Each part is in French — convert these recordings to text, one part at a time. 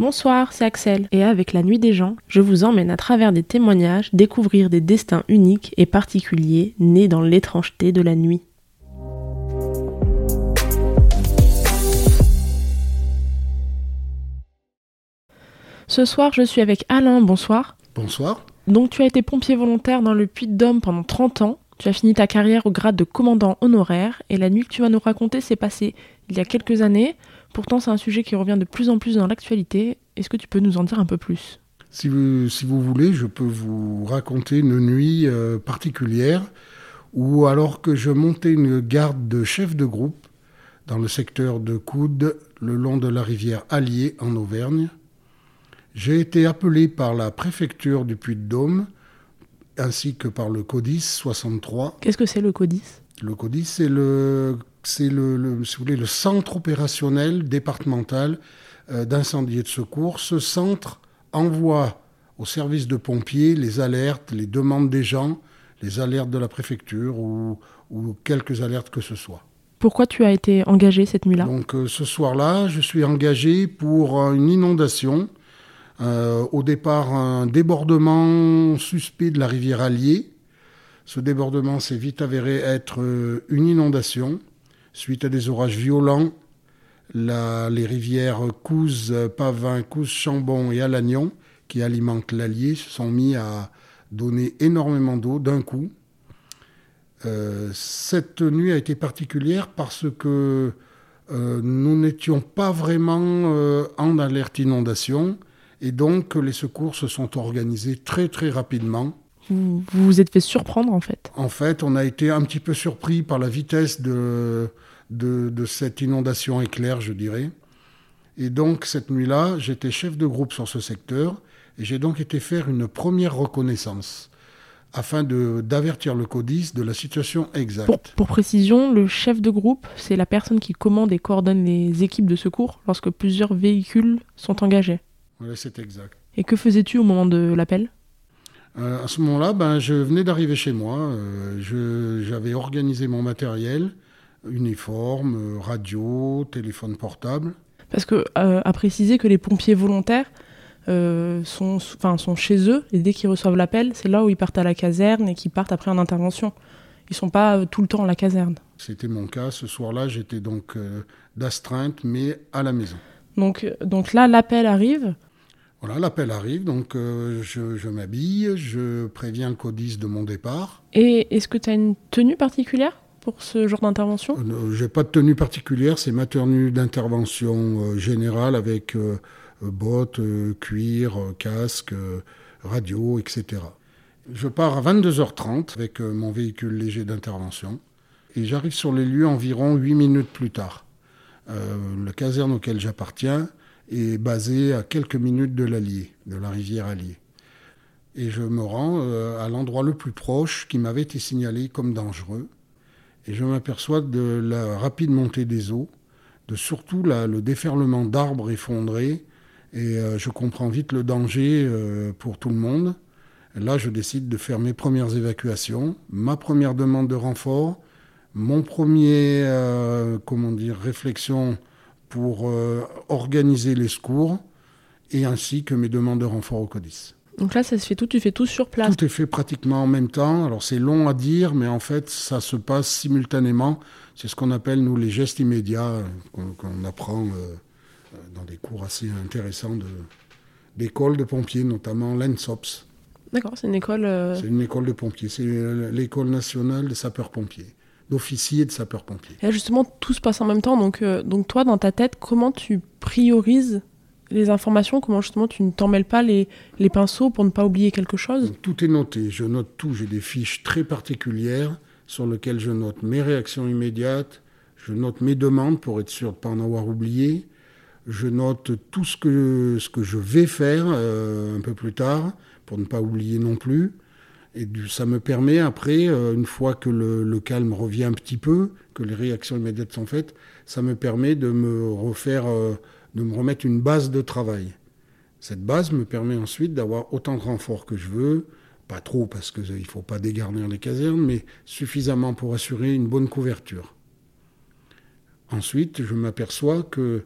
Bonsoir, c'est Axel, et avec La Nuit des gens, je vous emmène à travers des témoignages découvrir des destins uniques et particuliers nés dans l'étrangeté de la nuit. Ce soir, je suis avec Alain, bonsoir. Bonsoir. Donc tu as été pompier volontaire dans le Puy-de-Dôme pendant 30 ans, tu as fini ta carrière au grade de commandant honoraire, et la nuit que tu vas nous raconter s'est passée il y a quelques années, Pourtant, c'est un sujet qui revient de plus en plus dans l'actualité. Est-ce que tu peux nous en dire un peu plus? Si vous, si vous, voulez, je peux vous raconter une nuit euh, particulière où, alors que je montais une garde de chef de groupe dans le secteur de Coude, le long de la rivière Allier en Auvergne, j'ai été appelé par la préfecture du Puy-de-Dôme ainsi que par le CODIS 63. Qu'est-ce que c'est le CODIS? Le CODIS, c'est le c'est le, le centre opérationnel départemental euh, d'incendie et de secours. Ce centre envoie au service de pompiers les alertes, les demandes des gens, les alertes de la préfecture ou, quelques alertes que ce soit. Pourquoi tu as été engagé cette nuit-là? Donc euh, ce soir-là, je suis engagé pour une inondation. Euh, au départ, un débordement suspect de la rivière Allier. Ce débordement s'est vite avéré être une inondation. Suite à des orages violents, les rivières Couze, Pavin, Couze, Chambon et Alagnon, qui alimentent l'Allier, se sont mis à donner énormément d'eau d'un coup. Euh, cette nuit a été particulière parce que euh, nous n'étions pas vraiment euh, en alerte inondation et donc les secours se sont organisés très très rapidement vous, vous êtes fait surprendre en fait En fait, on a été un petit peu surpris par la vitesse de, de, cette inondation éclair, je dirais. Et donc, cette nuit-là, j'étais chef de groupe sur ce secteur et j'ai donc été faire une première reconnaissance afin d'avertir le CODIS de la situation exacte. Pour, précision, le chef de groupe, c'est la personne qui commande et coordonne les équipes de secours lorsque plusieurs véhicules sont engagés. Oui, c'est exact. Et que faisais-tu au moment de l'appel? À ce moment-là, ben, je venais d'arriver chez moi. Euh, j'avais organisé mon matériel, uniforme, euh, radio, téléphone portable. Parce que à préciser que les pompiers volontaires sont, sont chez eux et dès qu'ils reçoivent l'appel, c'est là où ils partent à la caserne et qu'ils partent après en intervention. Ils sont pas tout le temps à la caserne. C'était mon cas. Ce soir-là, j'étais donc d'astreinte, mais à la maison. Donc, donc là, l'appel arrive. Voilà, l'appel arrive, donc euh, je, m'habille, je préviens le CODIS de mon départ. Et est-ce que tu as une tenue particulière pour ce genre d'intervention? Euh, Je n'ai pas de tenue particulière, c'est ma tenue d'intervention euh, générale avec bottes, cuir, casque, radio, etc. Je pars à 22h30 avec mon véhicule léger d'intervention et j'arrive sur les lieux environ 8 minutes plus tard. le caserne auquel j'appartiens est basé à quelques minutes de l'Allier, de la rivière Allier. Et je me rends euh, à l'endroit le plus proche qui m'avait été signalé comme dangereux. Et je m'aperçois de la rapide montée des eaux, de surtout le déferlement d'arbres effondrés. Et euh, je comprends vite le danger euh, pour tout le monde. là, je décide de faire mes premières évacuations, ma première demande de renfort, mon premier, comment dire, réflexion pour euh, organiser les secours et ainsi que mes demandes de renfort au CODIS. Donc là, ça se fait tout, tu fais tout sur place Tout est fait pratiquement en même temps. Alors c'est long à dire, mais en fait, ça se passe simultanément. C'est ce qu'on appelle, nous, les gestes immédiats euh, qu'on apprend euh, dans des cours assez intéressants d'école de, pompiers, notamment l'ENSOPS. D'accord, c'est une école... C'est une école de pompiers, c'est l'école nationale des sapeurs-pompiers d'officiers de sapeurs-pompiers. Et justement, tout se passe en même temps. Donc, euh, donc toi, dans ta tête, comment tu priorises les informations? Comment justement tu ne t'en mêles pas les, les pinceaux pour ne pas oublier quelque chose? Tout est noté. Je note tout. J'ai des fiches très particulières sur lesquelles je note mes réactions immédiates. Je note mes demandes pour être sûr de ne pas en avoir oublié. Je note tout ce que, ce que je vais faire euh, un peu plus tard pour ne pas oublier non plus. Et ça me permet après, euh, une fois que le, calme revient un petit peu, que les réactions immédiates sont faites, ça me permet de me refaire, euh, de me remettre une base de travail. Cette base me permet ensuite d'avoir autant de renforts que je veux, pas trop parce qu'il ne faut pas dégarnir les casernes, mais suffisamment pour assurer une bonne couverture. Ensuite, je m'aperçois que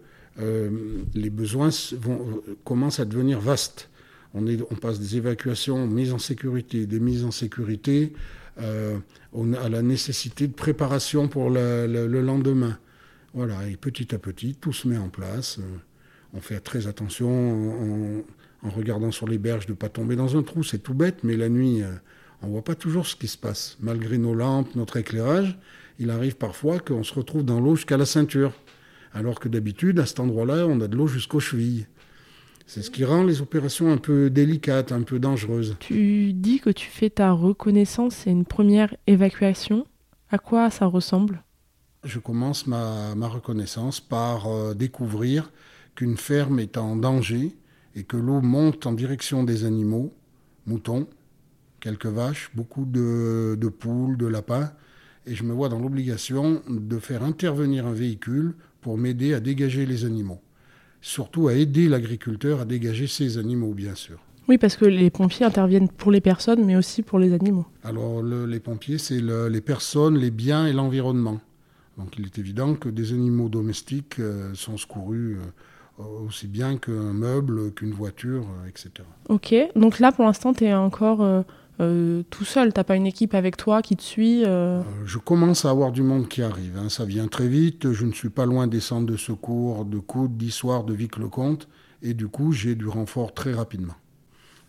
les besoins vont, commencent à devenir vastes. On, passe des évacuations, mise en sécurité, des mises en sécurité, on a la nécessité de préparation pour le lendemain. Voilà, et petit à petit, tout se met en place. On fait très attention en, regardant sur les berges de ne pas tomber dans un trou. C'est tout bête, mais la nuit, euh, on ne voit pas toujours ce qui se passe. Malgré nos lampes, notre éclairage, il arrive parfois qu'on se retrouve dans l'eau jusqu'à la ceinture. Alors que d'habitude, à cet endroit-là, on a de l'eau jusqu'aux chevilles. C'est ce qui rend les opérations un peu délicates, un peu dangereuses. Tu dis que tu fais ta reconnaissance c'est une première évacuation. À quoi ça ressemble? Je commence ma, reconnaissance par euh, découvrir qu'une ferme est en danger et que l'eau monte en direction des animaux, moutons, quelques vaches, beaucoup de, poules, de lapins, et je me vois dans l'obligation de faire intervenir un véhicule pour m'aider à dégager les animaux. Surtout à aider l'agriculteur à dégager ses animaux, bien sûr. Oui, parce que les pompiers interviennent pour les personnes, mais aussi pour les animaux. Alors, les pompiers, c'est les personnes, les biens et l'environnement. Donc il est évident que des animaux domestiques euh, sont secourus euh, aussi bien qu'un meuble, qu'une voiture, euh, etc. Ok, donc là pour l'instant tu es encore tout seul, tu n'as pas une équipe avec toi qui te suit Je commence à avoir du monde qui arrive, hein. ça vient très vite, je ne suis pas loin des centres de secours de Côte, d'Issoire, de Vic-le-Comte, et du coup j'ai du renfort très rapidement.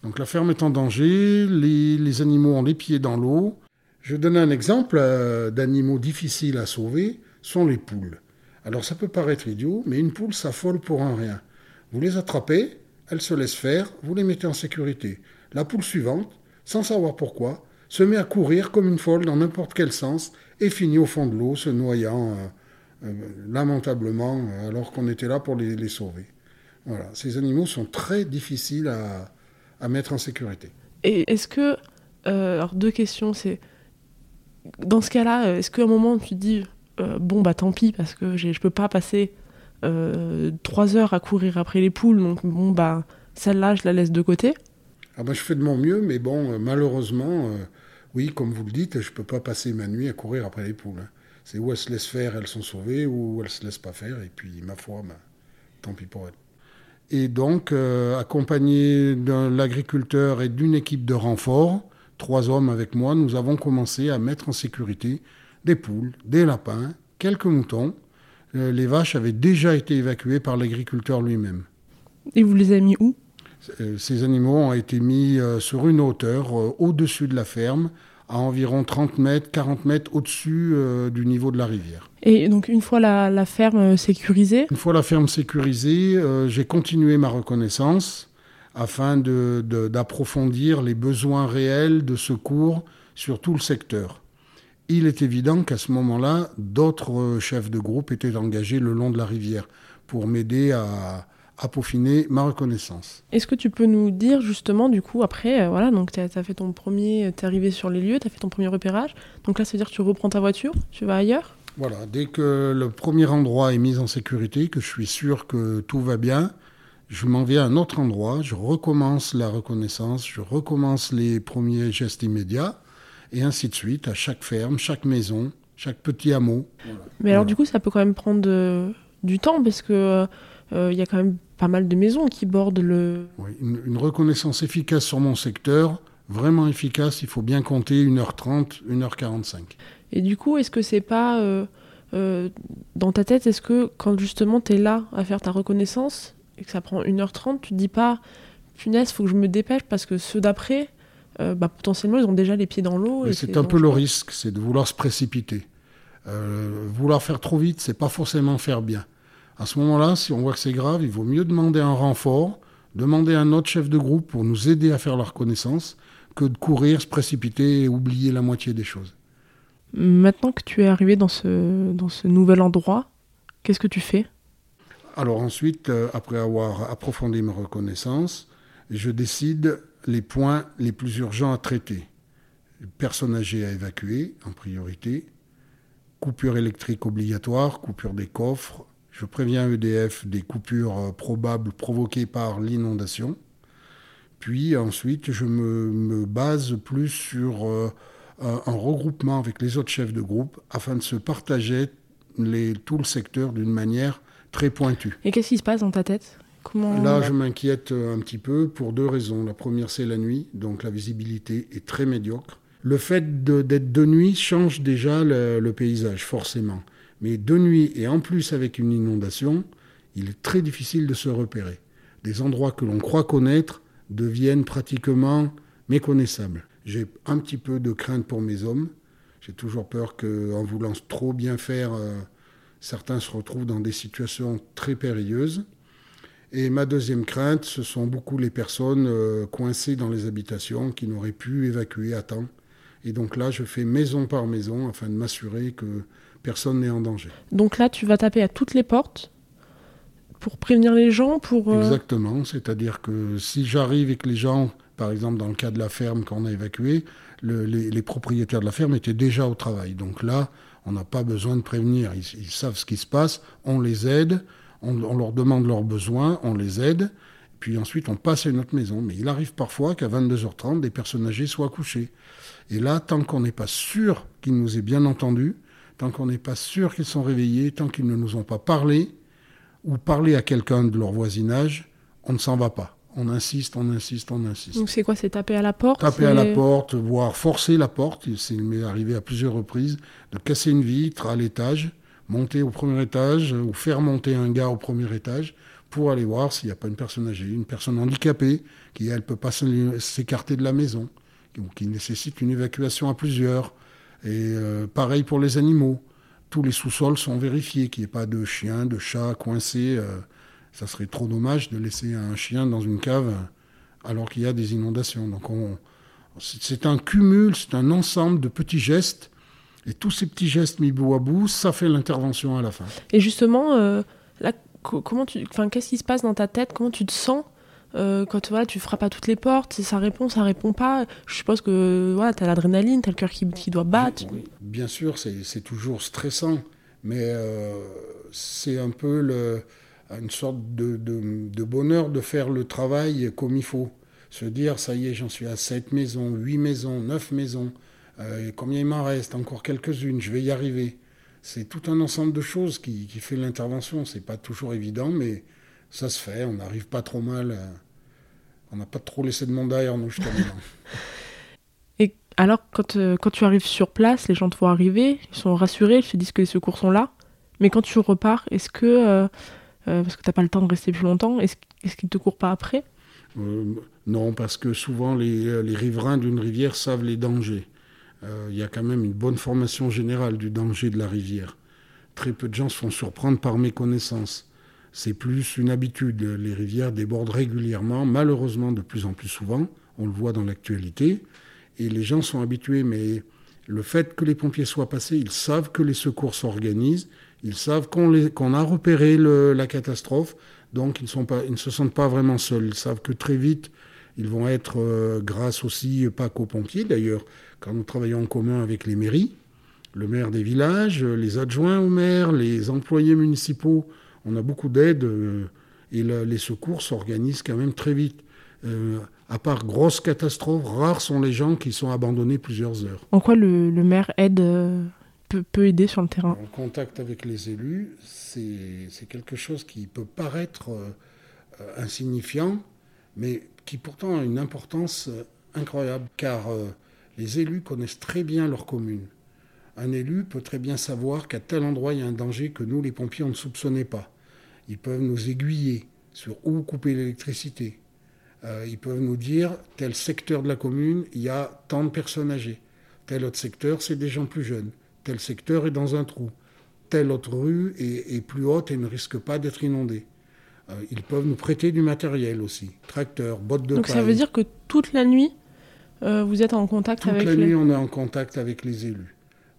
Donc la ferme est en danger, les, animaux ont les pieds dans l'eau, je donne un exemple euh, d'animaux difficiles à sauver, sont les poules. Alors ça peut paraître idiot, mais une poule s'affole pour un rien. Vous les attrapez, elles se laissent faire, vous les mettez en sécurité. La poule suivante, sans savoir pourquoi, se met à courir comme une folle dans n'importe quel sens et finit au fond de l'eau, se noyant euh, euh, lamentablement alors qu'on était là pour les, sauver. Voilà, ces animaux sont très difficiles à, à mettre en sécurité. Et est-ce que... alors deux questions, c'est dans ce cas-là, euh, est-ce qu'à un moment tu te dis euh, bon bah tant pis parce que je peux pas passer euh, trois heures à courir après les poules, donc bon bah celle-là je la laisse de côté? Ah bah, je fais de mon mieux, mais bon malheureusement, oui comme vous le dites, je peux pas passer ma nuit à courir après les poules. Hein. C'est où elles se laissent faire, elles sont sauvées, ou elles se laissent pas faire, et puis ma foi, bah, tant pis pour elles. Et donc, accompagné de l'agriculteur et d'une équipe de renfort, trois hommes avec moi, nous avons commencé à mettre en sécurité des poules, des lapins, quelques moutons. Euh, les vaches avaient déjà été évacuées par l'agriculteur lui-même. Et vous les avez mis où? euh, Ces animaux ont été mis euh, sur une hauteur au-dessus de la ferme, à environ 30 mètres, 40 mètres au-dessus du niveau de la rivière. Et donc une fois la ferme sécurisée? Une fois la ferme sécurisée, j'ai continué ma reconnaissance afin d'approfondir les besoins réels de secours sur tout le secteur. Il est évident qu'à ce moment-là, d'autres chefs de groupe étaient engagés le long de la rivière pour m'aider à, peaufiner ma reconnaissance. Est-ce que tu peux nous dire justement, du coup, après, euh, voilà, donc tu as, fait ton premier, tu es arrivé sur les lieux, tu as fait ton premier repérage, donc là, ça veut dire que tu reprends ta voiture, tu vas ailleurs? Voilà, dès que le premier endroit est mis en sécurité, que je suis sûr que tout va bien, je m'en vais à un autre endroit, je recommence la reconnaissance, je recommence les premiers gestes immédiats, et ainsi de suite, à chaque ferme, chaque maison, chaque petit hameau. Mais alors du coup, ça peut quand même prendre du temps, parce que euh, il y a quand même pas mal de maisons qui bordent le... Oui, une, reconnaissance efficace sur mon secteur, vraiment efficace, il faut bien compter 1h30, 1h45. Et du coup, est-ce que c'est pas... Euh, euh, dans ta tête, est-ce que quand justement tu es là à faire ta reconnaissance, et que ça prend 1h30, tu te dis pas, punaise, faut que je me dépêche parce que ceux d'après, euh, bah, potentiellement, ils ont déjà les pieds dans l'eau. C'est un peu le risque, c'est de vouloir se précipiter. Vouloir faire trop vite, c'est pas forcément faire bien. À ce moment-là, si on voit que c'est grave, il vaut mieux demander un renfort, demander un autre chef de groupe pour nous aider à faire la reconnaissance, que de courir, se précipiter et oublier la moitié des choses. Maintenant que tu es arrivé dans ce, dans ce nouvel endroit, qu'est-ce que tu fais? Alors ensuite, euh, après avoir approfondi ma reconnaissance, je décide les points les plus urgents à traiter. Personnes âgées à évacuer en priorité, coupure électrique obligatoire, coupure des coffres. Je préviens EDF des coupures euh, probables provoquées par l'inondation. Puis ensuite, je me, base plus sur euh, un regroupement avec les autres chefs de groupe afin de se partager tout le secteur d'une manière très pointues. Et qu'est-ce qui se passe dans ta tête? Comment... Là, je m'inquiète un petit peu pour deux raisons. La première, c'est la nuit, donc la visibilité est très médiocre. Le fait d'être de, nuit change déjà le, paysage, forcément. Mais de nuit, et en plus avec une inondation, il est très difficile de se repérer. Des endroits que l'on croit connaître deviennent pratiquement méconnaissables. J'ai un petit peu de crainte pour mes hommes. J'ai toujours peur qu'en voulant trop bien faire, euh, certains se retrouvent dans des situations très périlleuses. Et ma deuxième crainte, ce sont beaucoup les personnes euh, coincées dans les habitations qui n'auraient pu évacuer à temps. Et donc là, je fais maison par maison afin de m'assurer que personne n'est en danger. Donc là, tu vas taper à toutes les portes pour prévenir les gens pour euh, Exactement, c'est-à-dire que si j'arrive et que les gens, par exemple dans le cas de la ferme qu'on a évacuée, les, propriétaires de la ferme étaient déjà au travail. Donc là, on n'a pas besoin de prévenir. Ils, savent ce qui se passe, on les aide, on, leur demande leurs besoins, on les aide, puis ensuite on passe à une autre maison. Mais il arrive parfois qu'à 22h30, des personnes âgées soient couchées. Et là, tant qu'on n'est pas sûr qu'ils nous aient bien entendus, tant qu'on n'est pas sûr qu'ils sont réveillés, tant qu'ils ne nous ont pas parlé, ou parlé à quelqu'un de leur voisinage, on ne s'en va pas. On insiste, on insiste, on insiste. Donc c'est quoi C'est taper à la porte Taper à la porte, voire forcer la porte. Il m'est arrivé à plusieurs reprises de casser une vitre à l'étage, monter au premier étage ou faire monter un gars au premier étage pour aller voir s'il n'y a pas une personne âgée, une personne handicapée qui, elle, peut pas s'écarter de la maison, qui nécessite une évacuation à plusieurs. Et euh, pareil pour les animaux. Tous les sous-sols sont vérifiés, qu'il n'y ait pas de chiens, de chats coincés. Euh, ça serait trop dommage de laisser un chien dans une cave alors qu'il y a des inondations. Donc c'est un cumul, c'est un ensemble de petits gestes. Et tous ces petits gestes mis bout à bout, ça fait l'intervention à la fin. Et justement, euh, comment tu, qu'est-ce qui se passe dans ta tête? Comment tu te sens euh, quand voilà, tu frappes à toutes les portes, ça répond, ça répond pas. Je suppose que voilà, tu as l'adrénaline, tu as le cœur qui, qui, doit battre. bien sûr, c'est toujours stressant, mais euh, c'est un peu le, une sorte de, de, bonheur de faire le travail comme il faut. Se dire, ça y est, j'en suis à 7 maisons, 8 maisons, 9 maisons, euh, combien il m'en reste Encore quelques-unes, je vais y arriver. C'est tout un ensemble de choses qui, qui fait l'intervention. C'est pas toujours évident, mais ça se fait. On n'arrive pas trop mal. Euh, on n'a pas trop laissé de monde derrière nous jusqu'à maintenant. Et alors, quand, euh, quand tu arrives sur place, les gens te voient arriver, ils sont rassurés, ils se disent que les secours sont là. Mais quand tu repars, est-ce que euh, parce que tu n'as pas le temps de rester plus longtemps. Est-ce qu'ils ne te courent pas après? Non, parce que souvent les, riverains d'une rivière savent les dangers. Il y a quand même une bonne formation générale du danger de la rivière. Très peu de gens se font surprendre par méconnaissance. C'est plus une habitude. Les rivières débordent régulièrement, malheureusement de plus en plus souvent. On le voit dans l'actualité. Et les gens sont habitués, mais le fait que les pompiers soient passés, ils savent que les secours s'organisent, ils savent qu'on a repéré la catastrophe, donc ils, ne se sentent pas vraiment seuls. Ils savent que très vite, ils vont être, euh, grâce aussi, pas qu'aux pompiers d'ailleurs, quand nous travaillons en commun avec les mairies, le maire des villages, les adjoints au maire, les employés municipaux, on a beaucoup d'aide euh, et les secours s'organisent quand même très vite. Euh, à part grosses catastrophes, rares sont les gens qui sont abandonnés plusieurs heures. En quoi le, le maire aide peut, aider sur le terrain? En contact avec les élus, c'est quelque chose qui peut paraître euh, insignifiant, mais qui pourtant a une importance euh, incroyable, car euh, les élus connaissent très bien leur commune. Un élu peut très bien savoir qu'à tel endroit il y a un danger que nous, les pompiers, on ne soupçonnait pas. Ils peuvent nous aiguiller sur où couper l'électricité. ils peuvent nous dire, tel secteur de la commune, il y a tant de personnes âgées. Tel autre secteur, c'est des gens plus jeunes tel secteur est dans un trou, telle autre rue est, plus haute et ne risque pas d'être inondée. Euh, ils peuvent nous prêter du matériel aussi, tracteurs, bottes de Donc ça veut dire que toute la nuit, euh, vous êtes en contact avec les... Toute la nuit, on est en contact avec les élus.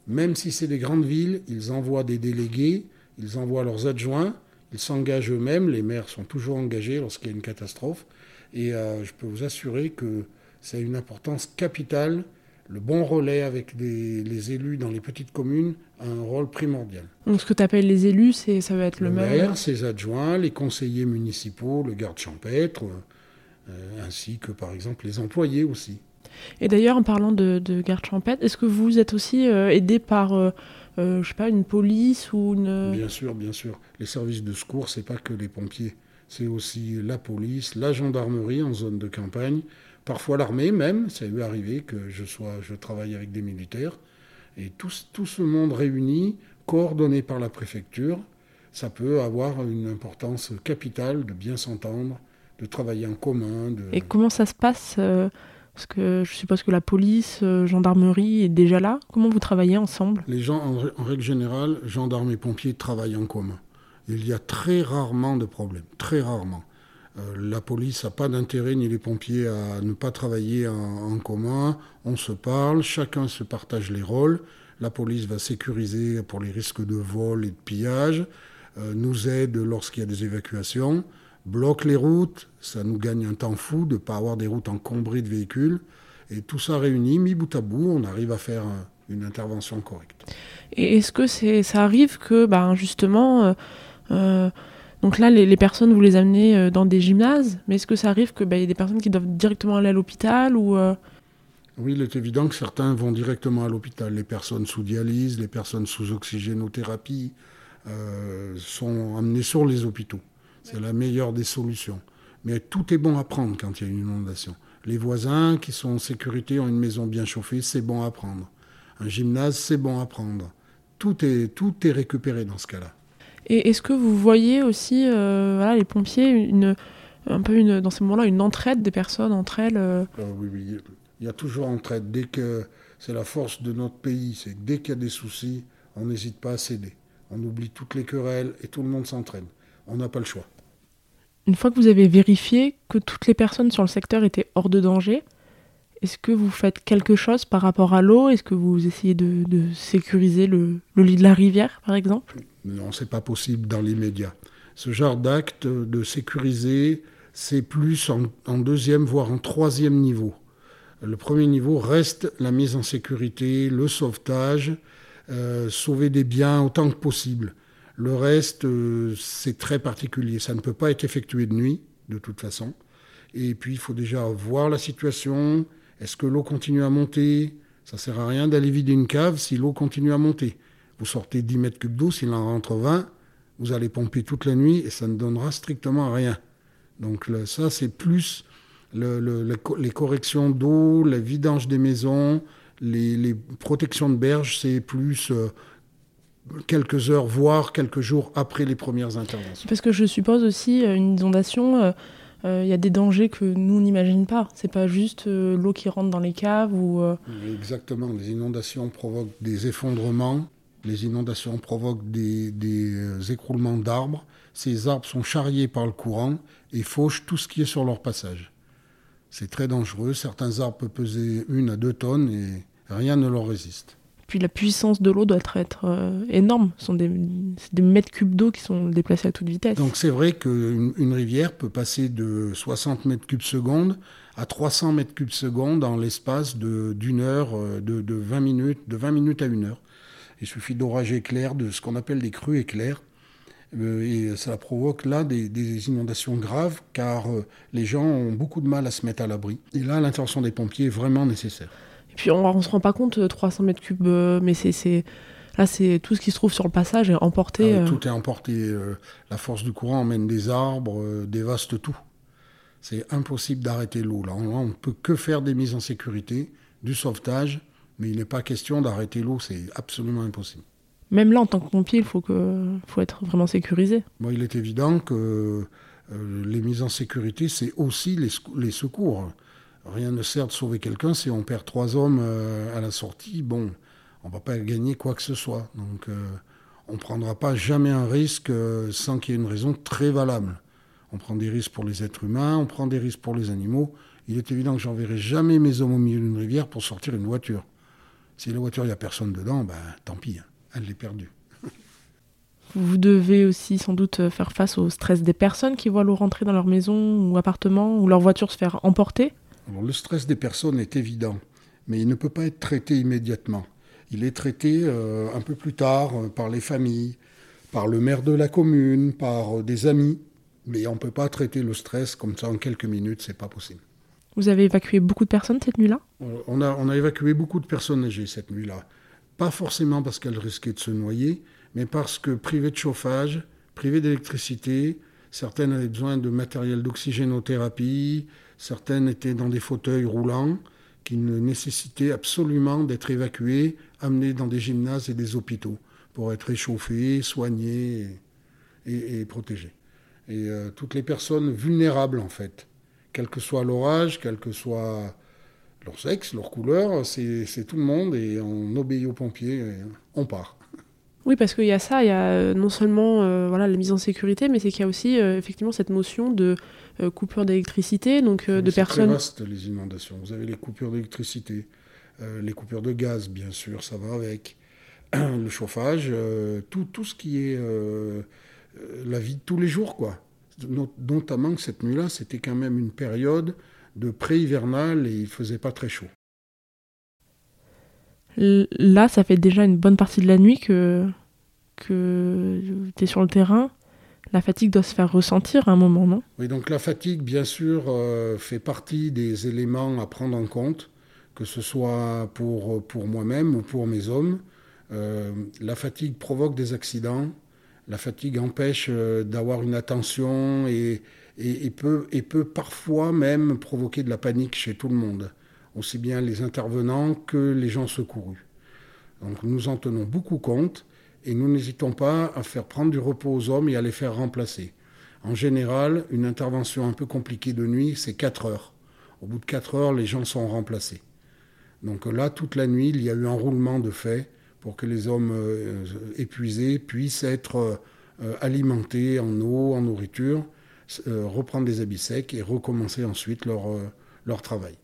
Même si c'est des grandes villes, ils envoient des délégués, ils envoient leurs adjoints, ils s'engagent eux-mêmes, les maires sont toujours engagés lorsqu'il y a une catastrophe, et euh, je peux vous assurer que c'est une importance capitale le bon relais avec les élus dans les petites communes a un rôle primordial. Donc ce que tu appelles les élus, c'est, ça va être le, maire, maire ses adjoints, les conseillers municipaux, le garde champêtre, euh, ainsi que par exemple les employés aussi. Et d'ailleurs, en parlant de, garde champêtre, est-ce que vous êtes aussi euh, aidé par euh, euh, je sais pas, une police ou une... Bien sûr, bien sûr. Les services de secours, c'est pas que les pompiers. C'est aussi la police, la gendarmerie en zone de campagne, parfois l'armée même. Ça a eu arrivé que je, sois, je travaille avec des militaires. Et tout, tout ce monde réuni, coordonné par la préfecture, ça peut avoir une importance capitale de bien s'entendre, de travailler en commun. De... Et comment ça se passe euh, Parce que je suppose que la police, euh, gendarmerie est déjà là. Comment vous travaillez ensemble? Les gens, en, règle générale, gendarmes et pompiers travaillent en commun. Il y a très rarement de problèmes, très rarement. Euh, la police n'a pas d'intérêt, ni les pompiers, à ne pas travailler en, commun. On se parle, chacun se partage les rôles. La police va sécuriser pour les risques de vol et de pillage, nous aide lorsqu'il y a des évacuations bloque les routes, ça nous gagne un temps fou de ne pas avoir des routes encombrées de véhicules. Et tout ça réuni, mis bout à bout, on arrive à faire une intervention correcte. Et est-ce que ça arrive que, ben, justement, euh, euh, donc là, les, personnes, vous les amenez euh, dans des gymnases, mais est-ce que ça arrive qu'il ben, y ait des personnes qui doivent directement aller à l'hôpital ou Oui, il est évident que certains vont directement à l'hôpital. Les personnes sous dialyse, les personnes sous oxygénothérapie sont amenées sur les hôpitaux. C'est la meilleure des solutions. Mais tout est bon à prendre quand il y a une inondation. Les voisins qui sont en sécurité ont une maison bien chauffée, c'est bon à prendre. Un gymnase, c'est bon à prendre. Tout est, tout est récupéré dans ce cas-là. Et est-ce que vous voyez aussi, euh, les pompiers, une, un peu une, dans ces moments-là, une entraide des personnes entre elles euh euh, Oui, oui. Il y a toujours entraide. Dès que c'est la force de notre pays, c'est que dès qu'il y a des soucis, on n'hésite pas à céder. On oublie toutes les querelles et tout le monde s'entraîne. On n'a pas le choix. Une fois que vous avez vérifié que toutes les personnes sur le secteur étaient hors de danger, est-ce que vous faites quelque chose par rapport à l'eau? Est-ce que vous essayez de, sécuriser le, lit de la rivière, par exemple? Non, c'est pas possible dans l'immédiat. Ce genre d'acte de sécuriser, c'est plus en, deuxième, voire en troisième niveau. Le premier niveau reste la mise en sécurité, le sauvetage, euh, sauver des biens autant que possible. Le reste, euh, c'est très particulier. Ça ne peut pas être effectué de nuit, de toute façon. Et puis, il faut déjà voir la situation. Est-ce que l'eau continue à monter? Ça sert à rien d'aller vider une cave si l'eau continue à monter. Vous sortez 10 mètres cubes d'eau, s'il en rentre 20, vous allez pomper toute la nuit et ça ne donnera strictement rien. Donc ça, c'est plus les corrections d'eau, la vidange des maisons, les, protections de berges, c'est plus euh, quelques heures, voire quelques jours après les premières interventions. Parce que je suppose aussi euh, une inondation, euh, euh, il y a des dangers que nous n'imagine pas. C'est pas juste l'eau qui rentre dans les caves ou. Exactement. Les inondations provoquent des effondrements. Les inondations provoquent des, des écroulements d'arbres. Ces arbres sont charriés par le courant et fauchent tout ce qui est sur leur passage. C'est très dangereux. Certains arbres peuvent peser une à deux tonnes et rien ne leur résiste. Puis la puissance de l'eau doit être euh, énorme. Ce sont des, mètres cubes d'eau qui sont déplacés à toute vitesse. Donc c'est vrai qu'une une rivière peut passer de 60 mètres cubes seconde à 300 mètres cubes seconde dans l'espace d'une heure, euh, de, de, 20 minutes, de 20 minutes à une heure. Il suffit d'orages éclairs, de ce qu'on appelle des crues éclairs. Euh, et ça provoque là des inondations graves car les gens ont beaucoup de mal à se mettre à l'abri. Et là, l'intervention des pompiers est vraiment nécessaire. Puis on, ne se rend pas compte, 300 euh, mètres cubes, euh, mais c'est là c'est tout ce qui se trouve sur le passage est emporté. Ah euh. Tout est emporté. la force du courant emmène des arbres, dévaste tout. C'est impossible d'arrêter l'eau. Là, on ne peut que faire des mises en sécurité, du sauvetage, mais il n'est pas question d'arrêter l'eau, c'est absolument impossible. Même là, en tant que pompier, il faut, que, faut être vraiment sécurisé. Bon, il est évident que les mises en sécurité, c'est aussi les, les secours. Rien ne sert de sauver quelqu'un si on perd trois hommes euh, à la sortie. Bon, on va pas gagner quoi que ce soit. Donc, euh, on ne prendra pas jamais un risque euh, sans qu'il y ait une raison très valable. On prend des risques pour les êtres humains, on prend des risques pour les animaux. Il est évident que j'enverrai jamais mes hommes au milieu d'une rivière pour sortir une voiture. Si la voiture, il n'y a personne dedans, ben, tant pis, hein. elle est perdue. Vous devez aussi sans doute faire face au stress des personnes qui voient l'eau rentrer dans leur maison ou appartement ou leur voiture se faire emporter le stress des personnes est évident, mais il ne peut pas être traité immédiatement. Il est traité euh, un peu plus tard euh, par les familles, par le maire de la commune, par euh, des amis, mais on ne peut pas traiter le stress comme ça en quelques minutes, c'est pas possible. Vous avez évacué beaucoup de personnes cette nuit-là? On a, on a évacué beaucoup de personnes âgées cette nuit-là. pas forcément parce qu'elles risquaient de se noyer, mais parce que privées de chauffage, privées d'électricité, certaines avaient besoin de matériel d'oxygénothérapie, certaines étaient dans des fauteuils roulants qui nécessitaient absolument d'être évacuées, amenées dans des gymnases et des hôpitaux pour être réchauffées, soignées et, protégées. Et euh, toutes les personnes vulnérables, en fait, quel que soit l'orage, quel que soit leur sexe, leur couleur, c'est tout le monde et on obéit aux pompiers, et on part. Oui, parce qu'il y a ça, il y a euh, non seulement euh, voilà, la mise en sécurité, mais c'est qu'il y a aussi euh, effectivement cette notion de coupure d'électricité, donc de personnes. C'est très vaste les inondations. Vous avez les coupures d'électricité, les coupures de gaz, bien sûr, ça va avec le chauffage, tout, tout ce qui est la vie de tous les jours, quoi. Notamment que cette nuit-là, c'était quand même une période de pré-hivernal et il faisait pas très chaud. Là, ça fait déjà une bonne partie de la nuit que, tu es sur le terrain. La fatigue doit se faire ressentir à un moment, non? Oui, donc la fatigue, bien sûr, euh, fait partie des éléments à prendre en compte, que ce soit pour, moi-même ou pour mes hommes. Euh, la fatigue provoque des accidents, la fatigue empêche euh, d'avoir une attention et peut parfois même provoquer de la panique chez tout le monde, aussi bien les intervenants que les gens secourus. Donc nous en tenons beaucoup compte et nous n'hésitons pas à faire prendre du repos aux hommes et à les faire remplacer. En général, une intervention un peu compliquée de nuit, c'est 4 heures. Au bout de 4 heures, les gens sont remplacés. Donc là, toute la nuit, il y a eu un roulement de fait pour que les hommes euh, épuisés puissent être euh, alimentés en eau, en nourriture, euh, reprendre des habits secs et recommencer ensuite leur, leur travail.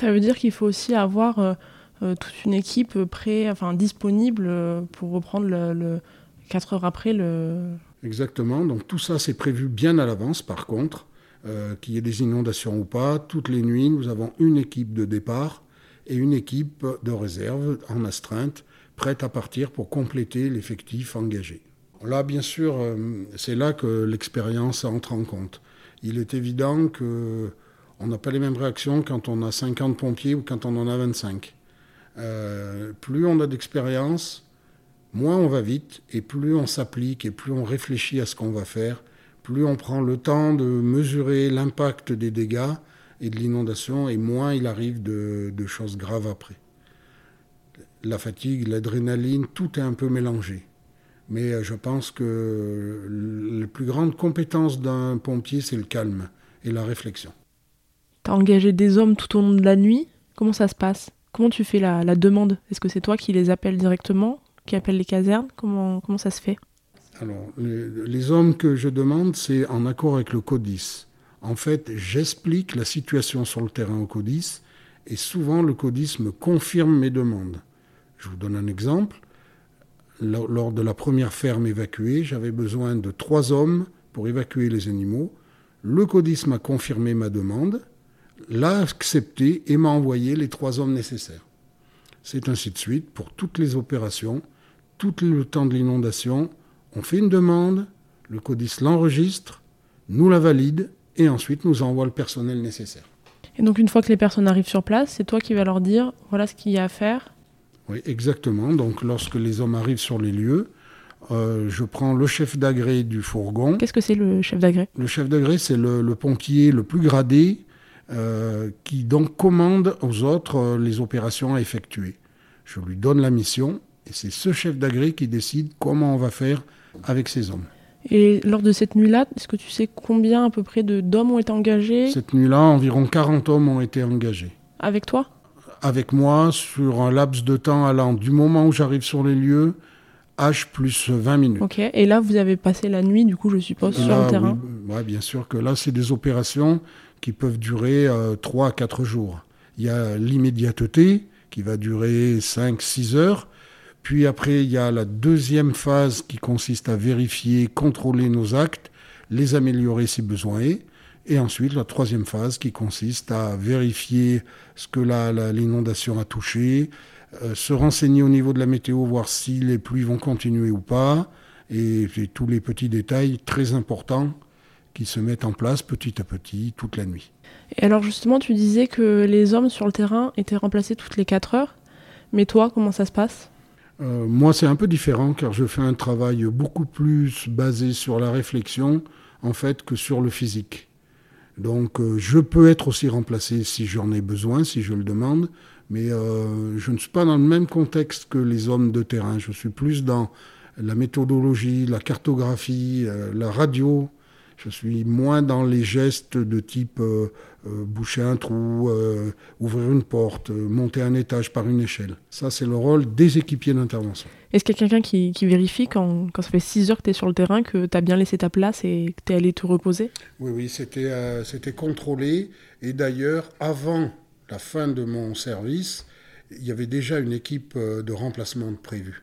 Ça veut dire qu'il faut aussi avoir euh, toute une équipe prêt, enfin, disponible pour reprendre le, 4 heures après le... Exactement, donc tout ça c'est prévu bien à l'avance par contre, qu'il y ait des inondations ou pas. Toutes les nuits, nous avons une équipe de départ et une équipe de réserve en astreinte prête à partir pour compléter l'effectif engagé. Là, bien sûr, euh, c'est là que l'expérience entre en compte. Il est évident que on n'a pas les mêmes réactions quand on a 50 pompiers ou quand on en a 25. Euh, plus on a d'expérience, moins on va vite, et plus on s'applique, et plus on réfléchit à ce qu'on va faire, plus on prend le temps de mesurer l'impact des dégâts et de l'inondation, et moins il arrive de, choses graves après. La fatigue, l'adrénaline, tout est un peu mélangé. Mais euh, je pense que la plus grande compétence d'un pompier, c'est le calme et la réflexion. Tu as engagé des hommes tout au long de la nuit. Comment ça se passe? Comment tu fais la, demande? Est-ce que c'est toi qui les appelles directement Qui appelles les casernes? Comment, comment ça se fait? Alors, les, hommes que je demande, c'est en accord avec le CODIS. En fait, j'explique la situation sur le terrain au CODIS et souvent le CODIS me confirme mes demandes. Je vous donne un exemple lors de la première ferme évacuée, j'avais besoin de trois hommes pour évacuer les animaux. Le CODIS m'a confirmé ma demande, l'a accepté et m'a envoyé les trois hommes nécessaires. C'est ainsi de suite pour toutes les opérations, tout le temps de l'inondation. On fait une demande, le CODIS l'enregistre, nous la valide et ensuite nous envoie le personnel nécessaire. Et donc une fois que les personnes arrivent sur place, c'est toi qui vas leur dire voilà ce qu'il y a à faire oui, exactement. Donc lorsque les hommes arrivent sur les lieux, euh, je prends le chef d'agré du fourgon. Qu'est-ce que c'est le chef d'agré Le chef d'agré, c'est le, pompier le plus gradé euh, qui donc commande aux autres euh, les opérations à effectuer. Je lui donne la mission et c'est ce chef d'agré qui décide comment on va faire avec ces hommes. Et lors de cette nuit-là, est-ce que tu sais combien à peu près d'hommes ont été engagés? Cette nuit-là, environ 40 hommes ont été engagés. Avec toi? Avec moi sur un laps de temps allant du moment où j'arrive sur les lieux, H plus 20 minutes. Ok, et là vous avez passé la nuit, du coup, je suppose, sur le terrain Oui, bien sûr que là, c'est des opérations qui peuvent durer 3 euh, à 4 jours. Il y a l'immédiateté qui va durer 5-6 heures. Puis après, il y a la deuxième phase qui consiste à vérifier, contrôler nos actes, les améliorer si besoin est. Et ensuite, la troisième phase qui consiste à vérifier ce que l'inondation a touché, euh, se renseigner au niveau de la météo, voir si les pluies vont continuer ou pas, et, tous les petits détails très importants qui se mettent en place petit à petit toute la nuit. Et alors justement, tu disais que les hommes sur le terrain étaient remplacés toutes les 4 heures, mais toi, comment ça se passe? Euh, moi, c'est un peu différent car je fais un travail beaucoup plus basé sur la réflexion en fait que sur le physique. Donc, euh, je peux être aussi remplacé si j'en ai besoin, si je le demande, mais euh, je ne suis pas dans le même contexte que les hommes de terrain. Je suis plus dans la méthodologie, la cartographie, la radio, je suis moins dans les gestes de type euh, euh, boucher un trou, euh, ouvrir une porte, monter un étage par une échelle. Ça, c'est le rôle des équipiers d'intervention. Est-ce qu'il y a quelqu'un qui, vérifie quand, quand, ça fait 6 heures que tu es sur le terrain, que tu as bien laissé ta place et que tu es allé te reposer? Oui, oui, c'était c'était contrôlé. Et d'ailleurs, avant la fin de mon service, il y avait déjà une équipe de remplacement prévue.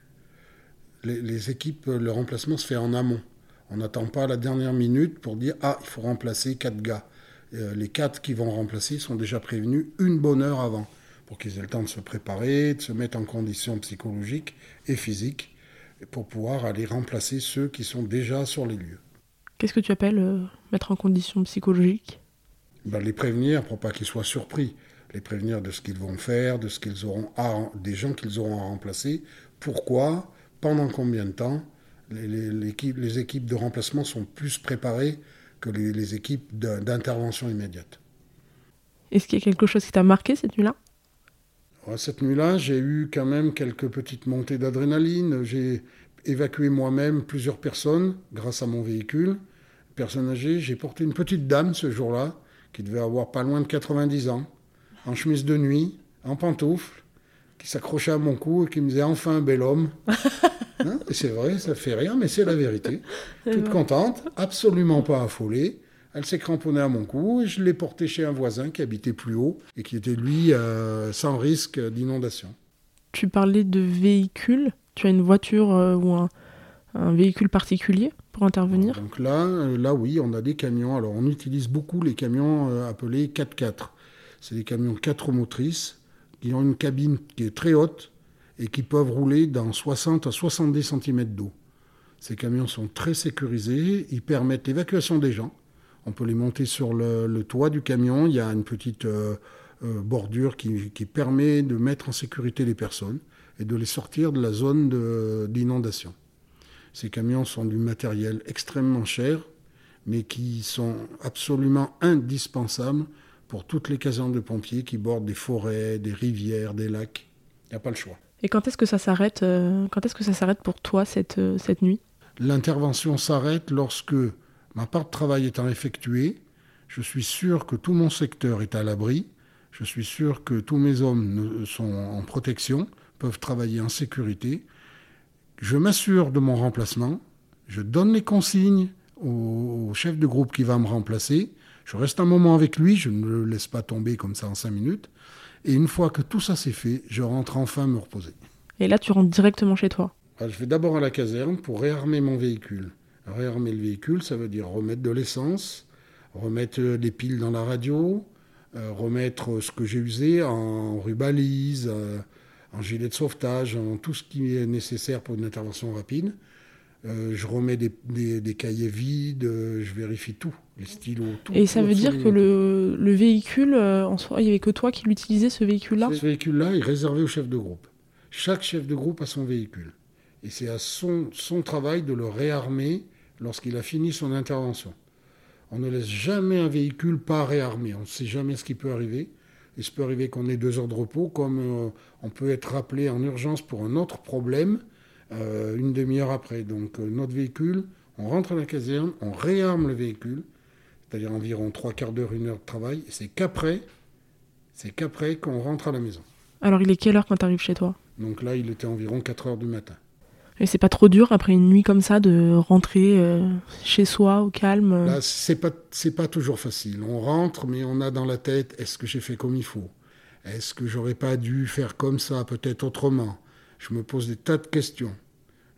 Les, les équipes, le remplacement se fait en amont. On n'attend pas la dernière minute pour dire Ah, il faut remplacer quatre gars. Euh, les quatre qui vont remplacer sont déjà prévenus une bonne heure avant pour qu'ils aient le temps de se préparer, de se mettre en condition psychologique et physique pour pouvoir aller remplacer ceux qui sont déjà sur les lieux. Qu'est-ce que tu appelles euh, mettre en condition psychologique? Ben, Les prévenir pour pas qu'ils soient surpris. Les prévenir de ce qu'ils vont faire, de ce qu'ils auront à, des gens qu'ils auront à remplacer, pourquoi, pendant combien de temps, les, équipes de remplacement sont plus préparées que les, équipes d'intervention immédiate. Est-ce qu'il y a quelque chose qui t'a marqué cette nuit-là? Cette nuit-là, j'ai eu quand même quelques petites montées d'adrénaline. J'ai évacué moi-même plusieurs personnes grâce à mon véhicule. Personne âgée, j'ai porté une petite dame ce jour-là, qui devait avoir pas loin de 90 ans, en chemise de nuit, en pantoufles, qui s'accrochait à mon cou et qui me disait enfin un bel homme. Hein, c'est vrai, ça fait rien, mais c'est la vérité. Toute contente, absolument pas affolée. Elle s'est cramponnée à mon cou et je l'ai portée chez un voisin qui habitait plus haut et qui était, lui, euh, sans risque d'inondation. Tu parlais de véhicule. Tu as une voiture euh, ou un, véhicule particulier pour intervenir? Donc là, euh, là, oui, on a des camions. Alors, on utilise beaucoup les camions appelés 4x4. C'est des camions 4 motrices qui ont une cabine qui est très haute et qui peuvent rouler dans 60 à 70 cm d'eau. Ces camions sont très sécurisés, ils permettent l'évacuation des gens. On peut les monter sur le, toit du camion, il y a une petite euh, euh, bordure qui, qui, permet de mettre en sécurité les personnes et de les sortir de la zone d'inondation. Ces camions sont du matériel extrêmement cher, mais qui sont absolument indispensables pour toutes les casernes de pompiers qui bordent des forêts, des rivières, des lacs. Il n'y a pas le choix. Et quand est-ce que ça s'arrête euh, Quand est-ce que ça s'arrête pour toi cette, euh, cette nuit? L'intervention s'arrête lorsque ma part de travail étant effectuée, je suis sûr que tout mon secteur est à l'abri, je suis sûr que tous mes hommes sont en protection, peuvent travailler en sécurité. Je m'assure de mon remplacement, je donne les consignes au chef de groupe qui va me remplacer, je reste un moment avec lui, je ne le laisse pas tomber comme ça en cinq minutes. Et une fois que tout ça s'est fait, je rentre enfin me reposer. Et là, tu rentres directement chez toi ah, Je vais d'abord à la caserne pour réarmer mon véhicule. Réarmer le véhicule, ça veut dire remettre de l'essence, remettre des piles dans la radio, euh, remettre ce que j'ai usé en rubalise, euh, en gilet de sauvetage, en tout ce qui est nécessaire pour une intervention rapide. Euh, je remets des, cahiers vides, euh, je vérifie tout, les stylos, tout. Et ça veut dire que le, véhicule, euh, en soi, il n'y avait que toi qui l'utilisais, ce véhicule-là? Ce véhicule-là est réservé au chef de groupe. Chaque chef de groupe a son véhicule. Et c'est à son, son travail de le réarmer lorsqu'il a fini son intervention. On ne laisse jamais un véhicule pas réarmé. On ne sait jamais ce qui peut arriver. Il se peut arriver qu'on ait deux heures de repos, comme on peut être rappelé en urgence pour un autre problème euh, une demi-heure après. Donc euh, notre véhicule, on rentre à la caserne, on réarme le véhicule, c'est-à-dire environ trois quarts d'heure, une heure de travail, et c'est qu'après, c'est qu'après qu'on rentre à la maison. Alors il est quelle heure quand tu arrives chez toi? Donc là, il était environ 4 heures du matin. Et c'est pas trop dur après une nuit comme ça de rentrer euh, chez soi au calme Là, c'est pas c'est pas toujours facile. On rentre, mais on a dans la tête est-ce que j'ai fait comme il faut? Est-ce que j'aurais pas dû faire comme ça, peut-être autrement? Je me pose des tas de questions.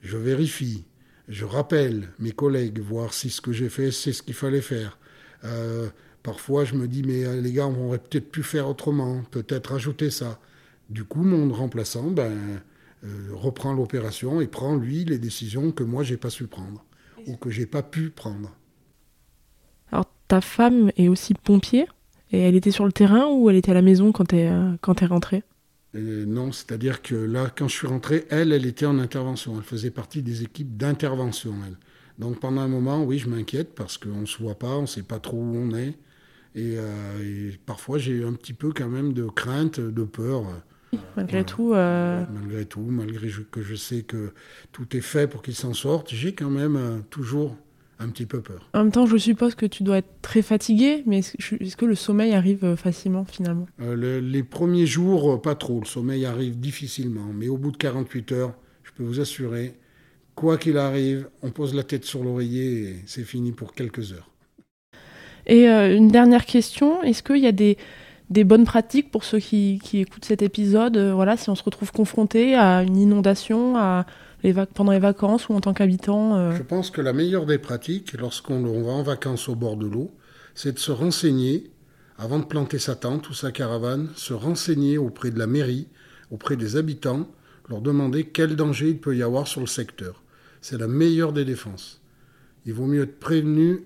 Je vérifie. Je rappelle mes collègues, voir si ce que j'ai fait, c'est ce qu'il fallait faire. Euh, parfois, je me dis, mais euh, les gars, on aurait peut-être pu faire autrement, peut-être ajouter ça. Du coup, mon remplaçant ben, euh, reprend l'opération et prend, lui, les décisions que moi, j'ai pas su prendre ou que j'ai pas pu prendre. Alors, ta femme est aussi pompier et elle était sur le terrain ou elle était à la maison quand tu es, quand es non, c'est-à-dire que là, quand je suis rentré, elle, elle était en intervention. Elle faisait partie des équipes d'intervention, elle. Donc pendant un moment, oui, je m'inquiète parce qu'on ne se voit pas, on ne sait pas trop où on est. Et, euh, parfois, j'ai un petit peu quand même de crainte, de peur. Malgré tout. Euh, malgré tout, malgré que je sais que tout est fait pour qu'il s'en sorte, j'ai quand même euh, toujours un petit peu peur. En même temps, je suppose que tu dois être très fatigué, mais est-ce que le sommeil arrive euh, facilement finalement? Euh, Les premiers jours, euh, pas trop. Le sommeil arrive difficilement. Mais au bout de 48 heures, je peux vous assurer, quoi qu'il arrive, on pose la tête sur l'oreiller et c'est fini pour quelques heures. Et une dernière question, est-ce qu'il y a des, des bonnes pratiques pour ceux qui, qui écoutent cet épisode? Voilà, si on se retrouve confronté à une inondation, à pendant les vacances ou en tant qu'habitant euh Je pense que la meilleure des pratiques, lorsqu'on va en vacances au bord de l'eau, c'est de se renseigner, avant de planter sa tente ou sa caravane, se renseigner auprès de la mairie, auprès des habitants, leur demander quel danger il peut y avoir sur le secteur. C'est la meilleure des défenses. Il vaut mieux être prévenu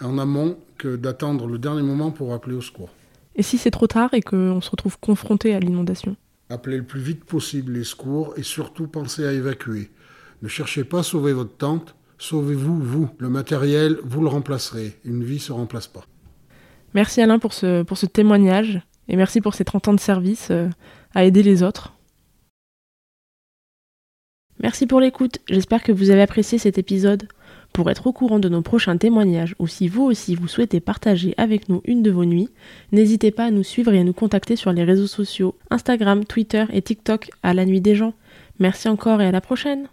en amont que d'attendre le dernier moment pour appeler au secours. Et si c'est trop tard et qu'on se retrouve confronté à l'inondation? Appelez le plus vite possible les secours et surtout pensez à évacuer. Ne cherchez pas à sauver votre tente, sauvez-vous, vous. Le matériel, vous le remplacerez. Une vie ne se remplace pas. Merci Alain pour ce, témoignage et merci pour ces 30 ans de service euh, à aider les autres. Merci pour l'écoute, j'espère que vous avez apprécié cet épisode. Pour être au courant de nos prochains témoignages ou si vous aussi vous souhaitez partager avec nous une de vos nuits, n'hésitez pas à nous suivre et à nous contacter sur les réseaux sociaux Instagram, Twitter et TikTok à la nuit des gens. Merci encore et à la prochaine